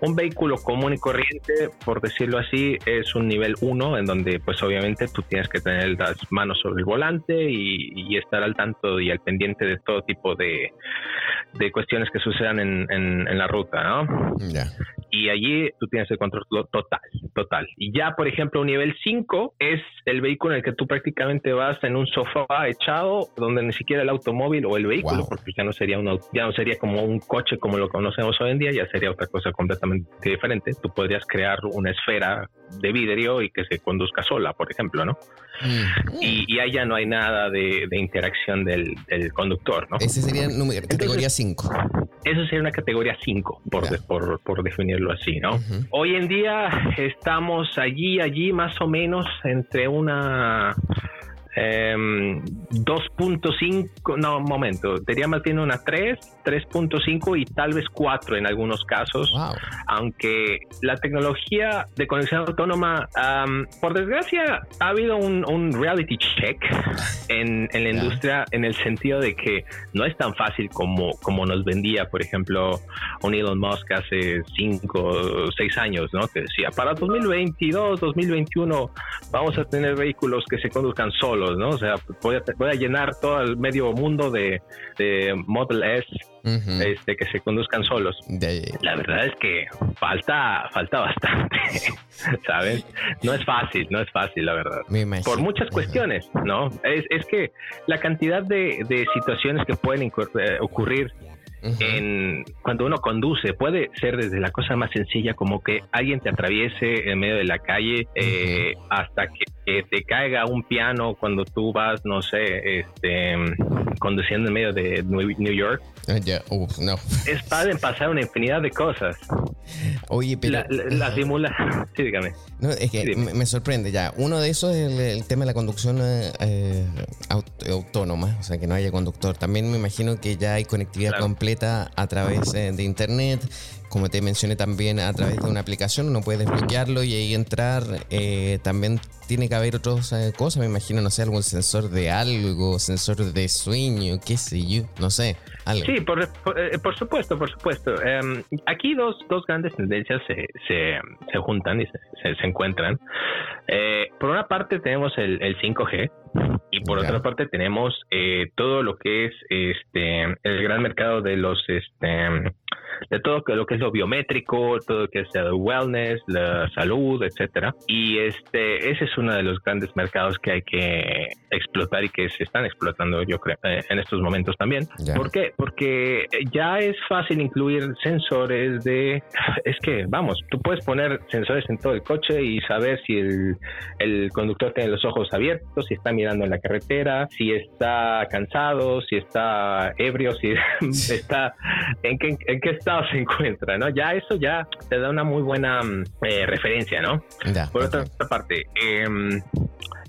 Un vehículo común y corriente, por decirlo así, es un nivel 1 en donde pues obviamente tú tienes que tener las manos sobre el volante y, estar al tanto y al pendiente de todo tipo de, de cuestiones que sucedan en, en, la ruta, ¿no? Y allí tú tienes el control total, total. Y ya, por ejemplo, un nivel 5 es el vehículo en el que tú prácticamente vas en un sofá echado, donde ni siquiera el automóvil o el vehículo, porque ya no sería un, ya no sería como un coche como lo conocemos hoy en día, ya sería otra cosa completamente diferente. Tú podrías crear una esfera de vidrio y que se conduzca sola, por ejemplo, ¿no? Mm. Y, y, ahí ya no hay nada de, interacción del, conductor, ¿no? Ese sería categoría 5. Eso sería una categoría 5, por, por, definirlo así, ¿no? Hoy en día estamos allí, allí más o menos entre una... Em, 2.5, no, momento, sería más bien una 3, 3.5 y tal vez 4 en algunos casos, aunque la tecnología de conexión autónoma, por desgracia, ha habido un, reality check en, la industria en el sentido de que no es tan fácil como, como nos vendía, por ejemplo, un Elon Musk hace 5 o 6 años, ¿no? Que decía, para 2022, 2021 vamos a tener vehículos que se conduzcan solos, ¿no? O sea, voy a, voy a llenar todo el medio mundo de, Model S este, que se conduzcan solos. La verdad es que falta, falta bastante, ¿sabes? No es fácil, no es fácil, la verdad. Por muchas cuestiones, ¿no? Es, es que la cantidad de, de situaciones que pueden ocurrir en, cuando uno conduce. Puede ser desde la cosa más sencilla como que alguien te atraviese en medio de la calle eh, hasta que, te caiga un piano cuando tú vas, no sé, este, conduciendo en medio de New York. Ah, ya, no. Es pueden pasar una infinidad de cosas. Oye, pero. La, simula. Sí, dígame. No, es que me, sorprende ya. Uno de esos es el, tema de la conducción eh, autónoma, o sea, que no haya conductor. También me imagino que ya hay conectividad completa a través eh, de Internet como te mencioné también, a través de una aplicación uno puede desbloquearlo y ahí entrar. Eh, también tiene que haber otras eh, cosas, me imagino, no sé, algún sensor de algo, sensor de sueño, qué sé yo, no sé. Algo. Sí, por, eh, supuesto, por supuesto. Em, aquí dos, dos grandes tendencias se, se, juntan y se, se, encuentran. por una parte tenemos el, el 5G, y por otra parte tenemos todo lo que es este el gran mercado de los este de todo lo que es lo biométrico, todo lo que es el wellness, la salud, etcétera. Y este, ese es uno de los grandes mercados que hay que explotar y que se están explotando, yo creo, eh, en estos momentos también. ¿Por qué? Porque ya es fácil incluir sensores de, es que, vamos, tú puedes poner sensores en todo el coche y saber si el, el conductor tiene los ojos abiertos, si está mirando en la carretera, si está cansado, si está ebrio, si está en qué, en qué se encuentra, ¿no? Ya eso ya te da una muy buena mm, eh, referencia, ¿no? Por otra parte, eh,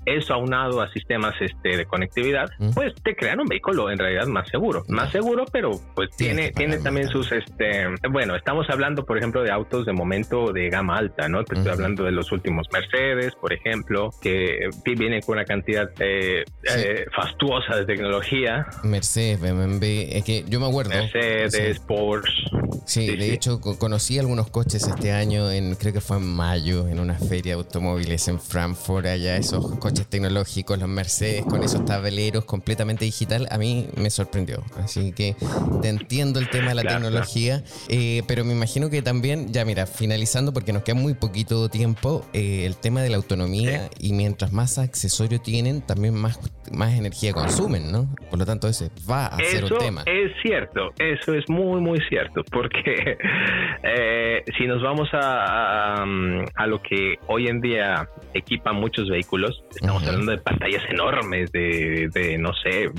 eso aunado a sistemas este, de conectividad, pues te crean un vehículo en realidad más seguro, más seguro, pero pues tiene, tiene también sus, este, bueno, estamos hablando, por ejemplo, de autos de momento de gama alta, ¿no? Te estoy hablando de los últimos Mercedes, por ejemplo, que vienen con una cantidad eh, eh, fastuosa de tecnología. Mercedes, BMW, es que yo me acuerdo. Mercedes, Porsche. Sí, de hecho conocí algunos coches este año, en creo que fue en mayo, en una feria de automóviles en Frankfurt, allá esos coches tecnológicos, los Mercedes con esos tableros completamente digital, a mí me sorprendió. Así que te entiendo el tema de la tecnología, eh, pero me imagino que también, ya mira, finalizando porque nos queda muy poquito tiempo, eh, el tema de la autonomía y mientras más accesorios tienen, también más, más energía consumen, ¿no? Por lo tanto, ese va a ser un tema. Es cierto, eso es muy, muy cierto, porque eh, si nos vamos a, a, lo que hoy en día equipan muchos vehículos, Estamos hablando de pantallas enormes de, de no sé,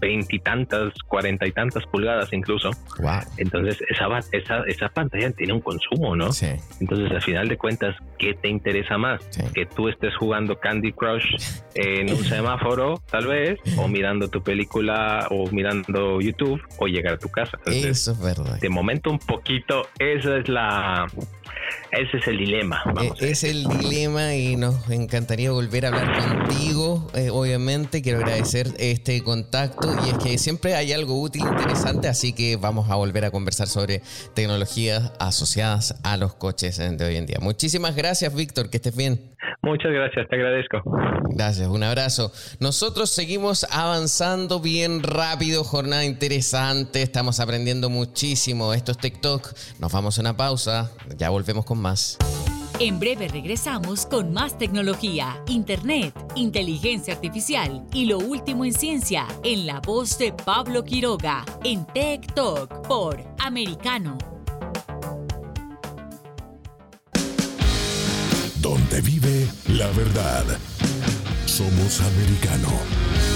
veintitantas, cuarenta y tantas pulgadas incluso. Entonces, esa, esa, esa pantalla tiene un consumo, ¿no? Sí. Entonces, al final de cuentas, ¿qué te interesa más? Que tú estés jugando Candy Crush en un semáforo, tal vez, o mirando tu película, o mirando YouTube, o llegar a tu casa. Eso es verdad. De momento, un poquito, esa es la ese es el dilema. E, es el dilema y nos encantaría volver a hablar contigo, eh, obviamente. Quiero agradecer este contacto y es que siempre hay algo útil, interesante, así que vamos a volver a conversar sobre tecnologías asociadas a los coches de hoy en día. Muchísimas gracias, Víctor, que estés bien. Muchas gracias, te agradezco. Gracias, un abrazo. Nosotros seguimos avanzando bien rápido, jornada interesante, estamos aprendiendo muchísimo. Esto es TikTok. Nos vamos a una pausa, ya volvemos con más. En breve regresamos con más tecnología, internet, inteligencia artificial y lo último en ciencia en la voz de Pablo Quiroga en Tech Talk por Americano donde vive la verdad. Somos americano.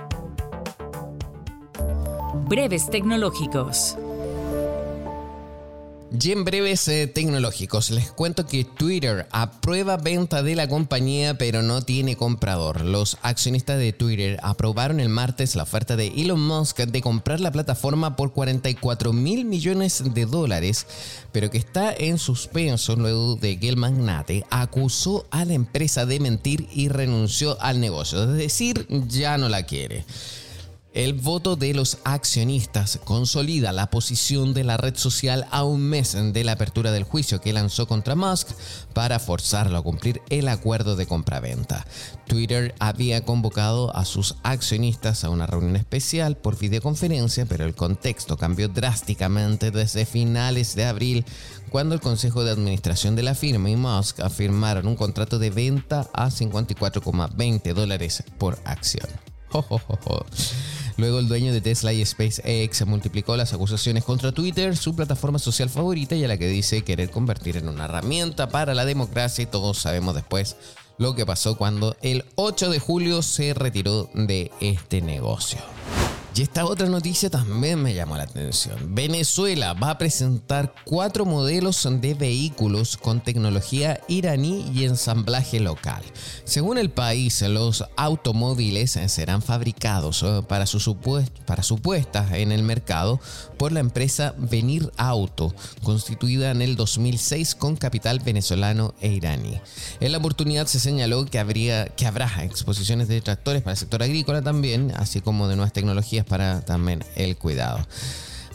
Breves tecnológicos. Y en breves eh, tecnológicos, les cuento que Twitter aprueba venta de la compañía pero no tiene comprador. Los accionistas de Twitter aprobaron el martes la oferta de Elon Musk de comprar la plataforma por 44 mil millones de dólares, pero que está en suspenso luego de que el magnate acusó a la empresa de mentir y renunció al negocio, es decir, ya no la quiere. El voto de los accionistas consolida la posición de la red social a un mes de la apertura del juicio que lanzó contra Musk para forzarlo a cumplir el acuerdo de compraventa. Twitter había convocado a sus accionistas a una reunión especial por videoconferencia, pero el contexto cambió drásticamente desde finales de abril cuando el Consejo de Administración de la firma y Musk afirmaron un contrato de venta a 54,20 dólares por acción. Luego el dueño de Tesla y SpaceX multiplicó las acusaciones contra Twitter, su plataforma social favorita y a la que dice querer convertir en una herramienta para la democracia y todos sabemos después lo que pasó cuando el 8 de julio se retiró de este negocio. Y esta otra noticia también me llamó la atención. Venezuela va a presentar cuatro modelos de vehículos con tecnología iraní y ensamblaje local. Según el país, los automóviles serán fabricados eh, para su, para su puesta en el mercado por la empresa Venir Auto, constituida en el 2006 con capital venezolano e iraní. En la oportunidad se señaló que, habría, que habrá exposiciones de tractores para el sector agrícola también, así como de nuevas tecnologías para también el cuidado.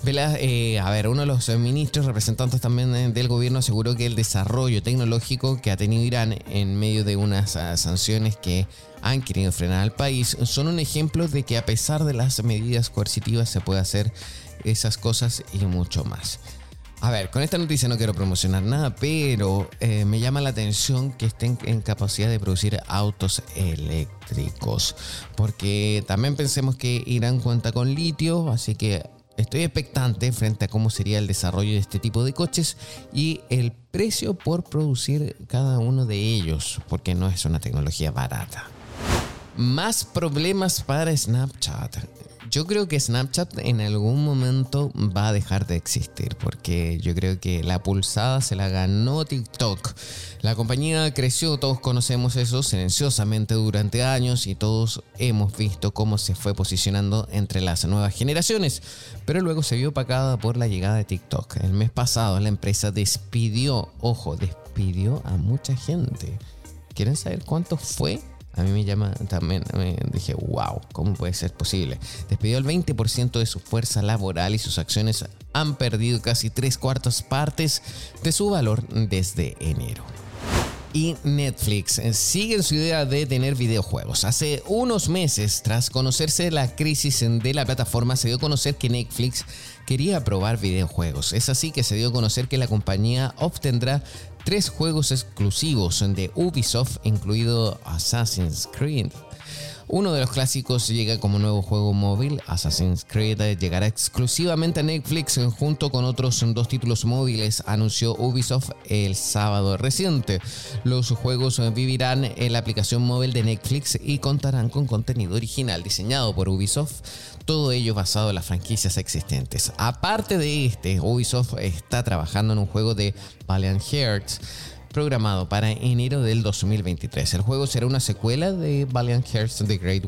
Eh, a ver, uno de los ministros representantes también eh, del gobierno aseguró que el desarrollo tecnológico que ha tenido Irán en medio de unas ah, sanciones que han querido frenar al país son un ejemplo de que a pesar de las medidas coercitivas se puede hacer esas cosas y mucho más. A ver, con esta noticia no quiero promocionar nada, pero eh, me llama la atención que estén en capacidad de producir autos eléctricos. Porque también pensemos que Irán cuenta con litio, así que estoy expectante frente a cómo sería el desarrollo de este tipo de coches y el precio por producir cada uno de ellos, porque no es una tecnología barata. Más problemas para Snapchat. Yo creo que Snapchat en algún momento va a dejar de existir porque yo creo que la pulsada se la ganó TikTok. La compañía creció, todos conocemos eso, silenciosamente durante años y todos hemos visto cómo se fue posicionando entre las nuevas generaciones, pero luego se vio opacada por la llegada de TikTok. El mes pasado la empresa despidió, ojo, despidió a mucha gente. ¿Quieren saber cuánto fue? A mí me llama también, me dije, wow, ¿cómo puede ser posible? Despidió el 20% de su fuerza laboral y sus acciones han perdido casi tres cuartas partes de su valor desde enero y Netflix siguen su idea de tener videojuegos. Hace unos meses, tras conocerse la crisis de la plataforma, se dio a conocer que Netflix quería probar videojuegos. Es así que se dio a conocer que la compañía obtendrá tres juegos exclusivos de Ubisoft, incluido Assassin's Creed. Uno de los clásicos llega como nuevo juego móvil, Assassin's Creed llegará exclusivamente a Netflix junto con otros dos títulos móviles, anunció Ubisoft el sábado reciente. Los juegos vivirán en la aplicación móvil de Netflix y contarán con contenido original diseñado por Ubisoft, todo ello basado en las franquicias existentes. Aparte de este, Ubisoft está trabajando en un juego de Valiant Hearts programado para enero del 2023. El juego será una secuela de Valiant Hearts The Great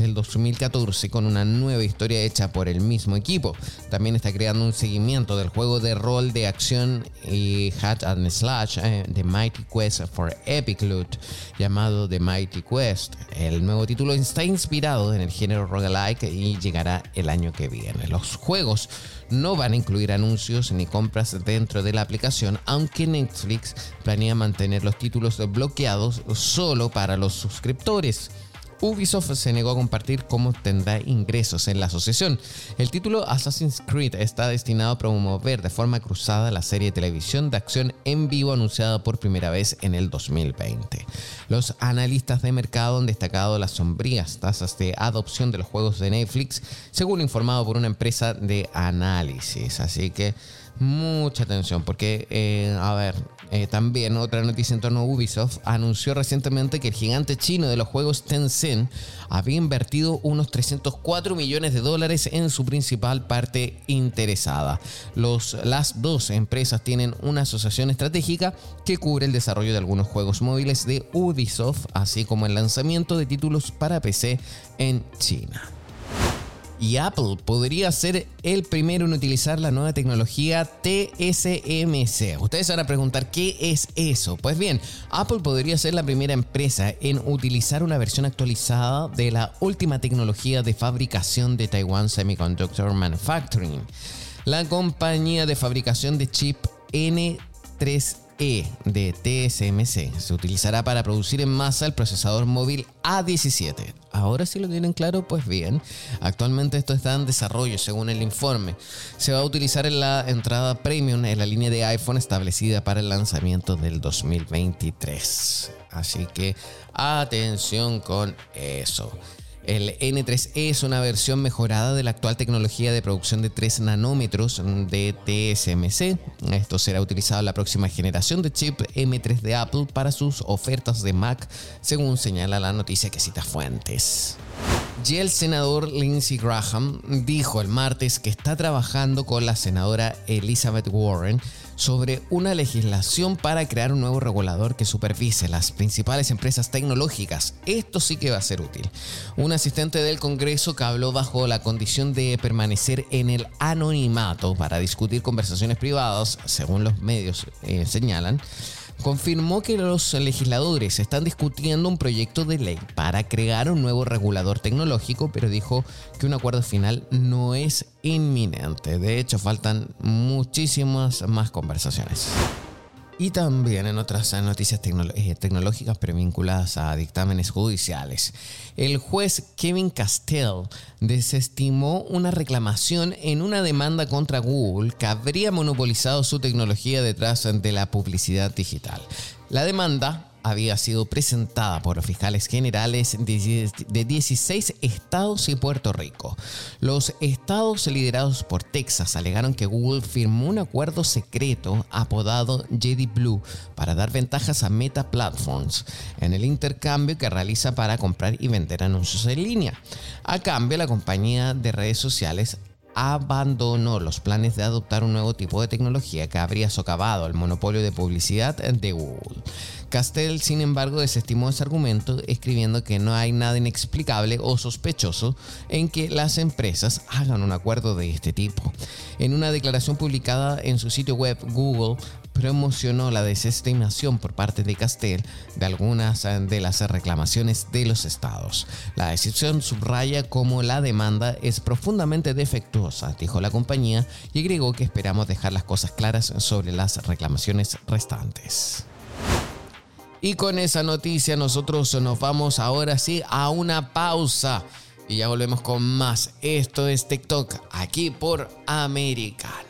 War del 2014 con una nueva historia hecha por el mismo equipo. También está creando un seguimiento del juego de rol de acción y Hat and Slash eh, The Mighty Quest for Epic Loot llamado The Mighty Quest. El nuevo título está inspirado en el género roguelike y llegará el año que viene. Los juegos no van a incluir anuncios ni compras dentro de la aplicación, aunque Netflix planea mantener los títulos bloqueados solo para los suscriptores. Ubisoft se negó a compartir cómo tendrá ingresos en la asociación. El título Assassin's Creed está destinado a promover de forma cruzada la serie de televisión de acción en vivo anunciada por primera vez en el 2020. Los analistas de mercado han destacado las sombrías tasas de adopción de los juegos de Netflix, según informado por una empresa de análisis. Así que mucha atención porque, eh, a ver, eh, también otra noticia en torno a Ubisoft anunció recientemente que el gigante chino de los juegos Tencent había invertido unos 304 millones de dólares en su principal parte interesada. Los, las dos empresas tienen una asociación estratégica que cubre el desarrollo de algunos juegos móviles de Ubisoft, así como el lanzamiento de títulos para PC en China y Apple podría ser el primero en utilizar la nueva tecnología TSMC. Ustedes van a preguntar qué es eso. Pues bien, Apple podría ser la primera empresa en utilizar una versión actualizada de la última tecnología de fabricación de Taiwan Semiconductor Manufacturing. La compañía de fabricación de chip N3 e de TSMC se utilizará para producir en masa el procesador móvil A17. Ahora si lo tienen claro, pues bien. Actualmente esto está en desarrollo según el informe. Se va a utilizar en la entrada premium en la línea de iPhone establecida para el lanzamiento del 2023. Así que atención con eso. El N3E es una versión mejorada de la actual tecnología de producción de 3 nanómetros de TSMC. Esto será utilizado en la próxima generación de chip M3 de Apple para sus ofertas de Mac, según señala la noticia que cita fuentes. Y el senador Lindsey Graham dijo el martes que está trabajando con la senadora Elizabeth Warren sobre una legislación para crear un nuevo regulador que supervise las principales empresas tecnológicas. Esto sí que va a ser útil. Un asistente del Congreso que habló bajo la condición de permanecer en el anonimato para discutir conversaciones privadas, según los medios eh, señalan, confirmó que los legisladores están discutiendo un proyecto de ley para crear un nuevo regulador tecnológico, pero dijo que un acuerdo final no es inminente. De hecho, faltan muchísimas más conversaciones. Y también en otras noticias eh, tecnológicas pero vinculadas a dictámenes judiciales. El juez Kevin Castell desestimó una reclamación en una demanda contra Google que habría monopolizado su tecnología detrás de la publicidad digital. La demanda había sido presentada por fiscales generales de 16 estados y Puerto Rico. Los estados liderados por Texas alegaron que Google firmó un acuerdo secreto apodado JD Blue para dar ventajas a Meta Platforms en el intercambio que realiza para comprar y vender anuncios en línea. A cambio, la compañía de redes sociales abandonó los planes de adoptar un nuevo tipo de tecnología que habría socavado el monopolio de publicidad de Google. Castell, sin embargo, desestimó ese argumento, escribiendo que no hay nada inexplicable o sospechoso en que las empresas hagan un acuerdo de este tipo. En una declaración publicada en su sitio web, Google promocionó la desestimación por parte de Castel de algunas de las reclamaciones de los estados. La decisión subraya cómo la demanda es profundamente defectuosa, dijo la compañía, y agregó que esperamos dejar las cosas claras sobre las reclamaciones restantes. Y con esa noticia nosotros nos vamos ahora sí a una pausa. Y ya volvemos con más. Esto es TikTok, aquí por Americano.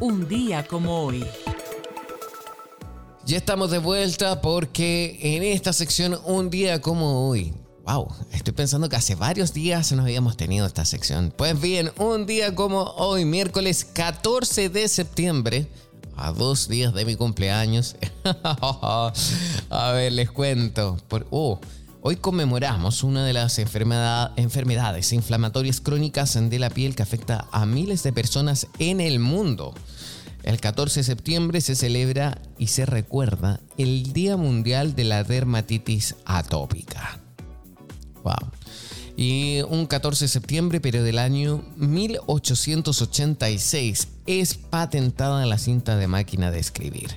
Un día como hoy. Ya estamos de vuelta porque en esta sección un día como hoy. Wow, estoy pensando que hace varios días no habíamos tenido esta sección. Pues bien, un día como hoy, miércoles 14 de septiembre, a dos días de mi cumpleaños. a ver, les cuento. Por, oh, hoy conmemoramos una de las enfermedades inflamatorias crónicas de la piel que afecta a miles de personas en el mundo. El 14 de septiembre se celebra y se recuerda el Día Mundial de la Dermatitis Atópica. Wow. Y un 14 de septiembre, pero del año 1886, es patentada la cinta de máquina de escribir.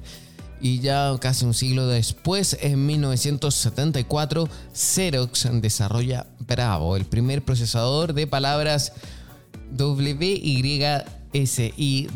Y ya casi un siglo después, en 1974, Xerox desarrolla Bravo, el primer procesador de palabras WY S-I-W-Y-G.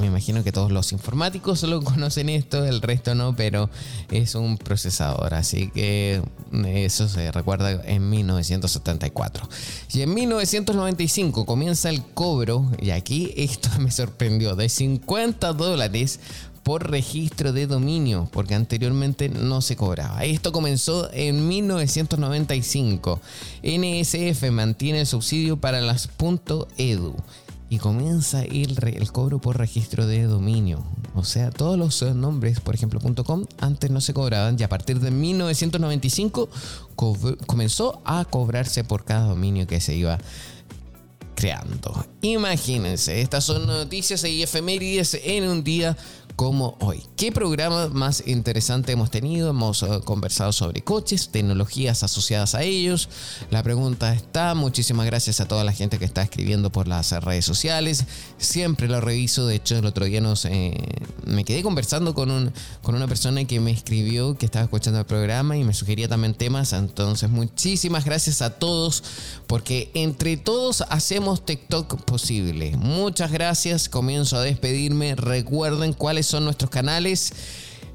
Me imagino que todos los informáticos solo conocen esto, el resto no, pero es un procesador, así que eso se recuerda en 1974. Y en 1995 comienza el cobro, y aquí esto me sorprendió, de 50 dólares por registro de dominio, porque anteriormente no se cobraba. Esto comenzó en 1995. NSF mantiene el subsidio para las .edu y comienza el, el cobro por registro de dominio. O sea, todos los nombres, por ejemplo, .com, antes no se cobraban y a partir de 1995 comenzó a cobrarse por cada dominio que se iba creando. Imagínense, estas son noticias y efemérides en un día como hoy. ¿Qué programa más interesante hemos tenido? Hemos eh, conversado sobre coches, tecnologías asociadas a ellos. La pregunta está. Muchísimas gracias a toda la gente que está escribiendo por las redes sociales. Siempre lo reviso. De hecho, el otro día nos, eh, me quedé conversando con, un, con una persona que me escribió que estaba escuchando el programa y me sugería también temas. Entonces, muchísimas gracias a todos porque entre todos hacemos TikTok posible. Muchas gracias. Comienzo a despedirme. Recuerden cuáles son nuestros canales.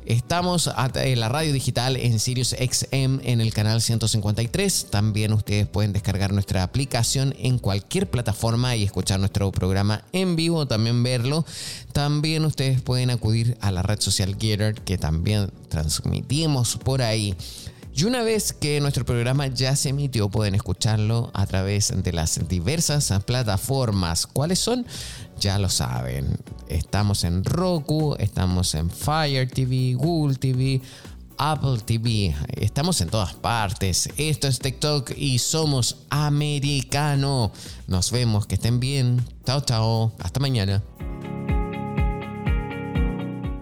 Estamos en la radio digital en Sirius XM en el canal 153. También ustedes pueden descargar nuestra aplicación en cualquier plataforma y escuchar nuestro programa en vivo, también verlo. También ustedes pueden acudir a la red social Getter que también transmitimos por ahí. Y una vez que nuestro programa ya se emitió, pueden escucharlo a través de las diversas plataformas. ¿Cuáles son? Ya lo saben. Estamos en Roku, estamos en Fire TV, Google TV, Apple TV. Estamos en todas partes. Esto es TikTok y somos americano. Nos vemos, que estén bien. Chao, chao. Hasta mañana.